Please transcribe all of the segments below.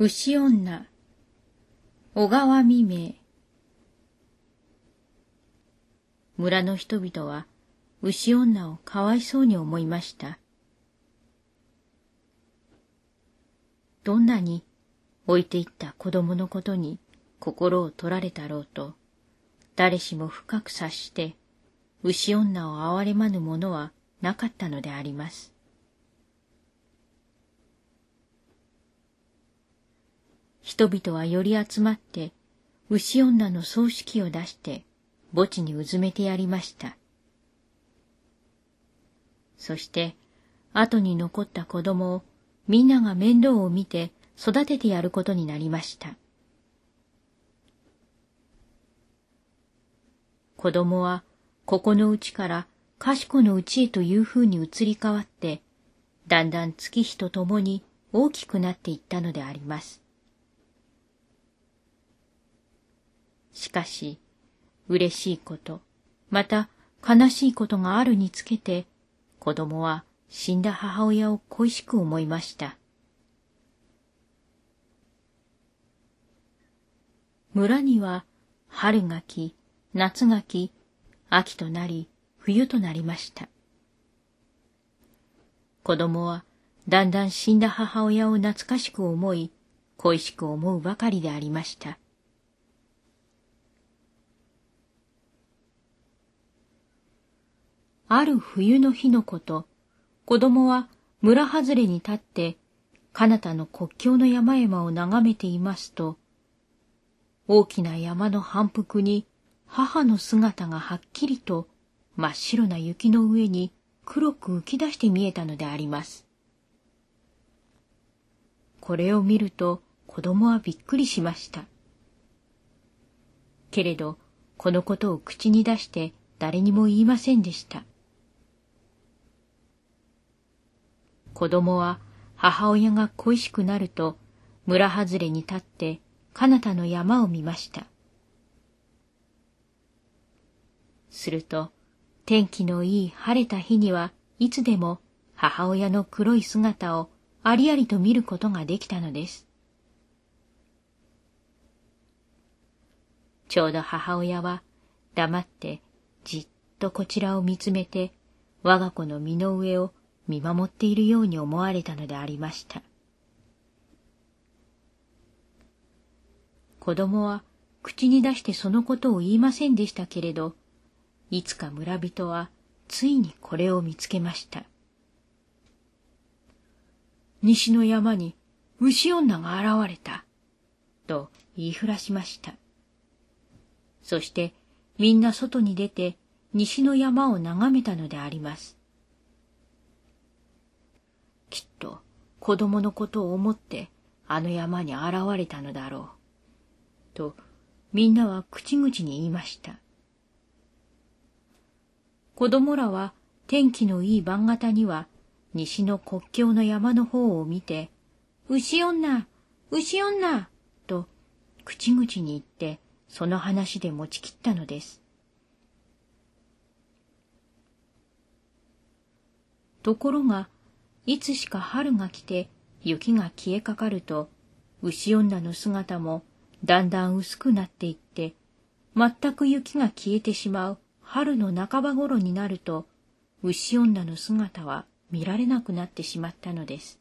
牛女、小川未明。村の人々は牛女をかわいそうに思いました。どんなに置いていった子供のことに心を取られたろうと、誰しも深く察して牛女を憐れまぬ者はなかったのであります。人々はより集まって、牛女の葬式を出して、墓地にうずめてやりました。そして、後に残った子供をみんなが面倒を見て育ててやることになりました。子供はここのうちから賢のうちへという風に移り変わって、だんだん月日とともに大きくなっていったのであります。しかし、嬉しいこと、また悲しいことがあるにつけて、子供は死んだ母親を恋しく思いました。村には春が来、夏が来、秋となり、冬となりました。子供はだんだん死んだ母親を懐かしく思い、恋しく思うばかりでありました。ある冬の日のこと、子供は村外れに立って、彼方の国境の山々を眺めていますと、大きな山の反復に母の姿がはっきりと真っ白な雪の上に黒く浮き出して見えたのであります。これを見ると子供はびっくりしました。けれど、このことを口に出して誰にも言いませんでした。子供は母親が恋しくなると村外れに立って彼方の山を見ました。すると天気のいい晴れた日にはいつでも母親の黒い姿をありありと見ることができたのです。ちょうど母親は黙ってじっとこちらを見つめて我が子の身の上を見守っているように思われたのでありました。子供は口に出してそのことを言いませんでしたけれど、いつか村人はついにこれを見つけました。西の山に牛女が現れた、と言いふらしました。そしてみんな外に出て西の山を眺めたのであります。きっと子供のことを思ってあの山に現れたのだろう。とみんなは口々に言いました。子供らは天気のいい晩型には西の国境の山の方を見て、牛女牛女と口々に言ってその話で持ちきったのです。ところがいつしか春が来て雪が消えかかると、牛女の姿もだんだん薄くなっていって、全く雪が消えてしまう春の半ば頃になると、牛女の姿は見られなくなってしまったのです。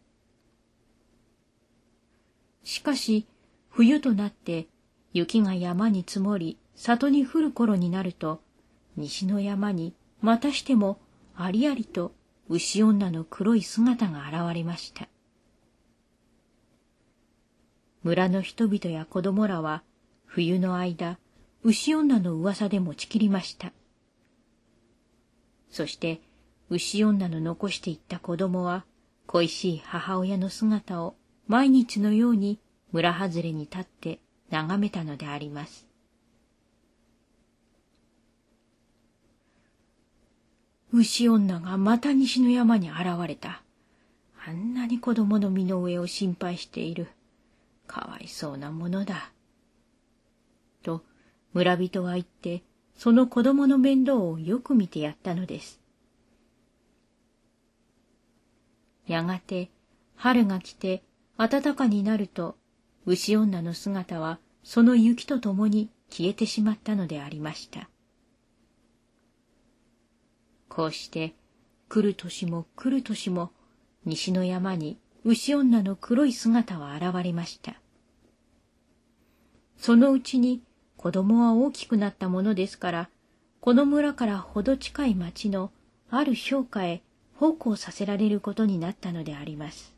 しかし、冬となって雪が山に積もり、里に降る頃になると、西の山にまたしてもありありと牛女の黒い姿が現れました。村の人々や子供らは冬の間、牛女の噂で持ちきりました。そして牛女の残していった子供は恋しい母親の姿を毎日のように村外れに立って眺めたのであります。牛女がまた西の山に現れた。あんなに子供の身の上を心配している。かわいそうなものだ。と村人は言って、その子供の面倒をよく見てやったのです。やがて春が来て暖かになると牛女の姿はその雪とともに消えてしまったのでありました。こうして来る年も来る年も西の山に牛女の黒い姿は現れました。そのうちに子供は大きくなったものですから、この村からほど近い町のある評価へ奉公させられることになったのであります。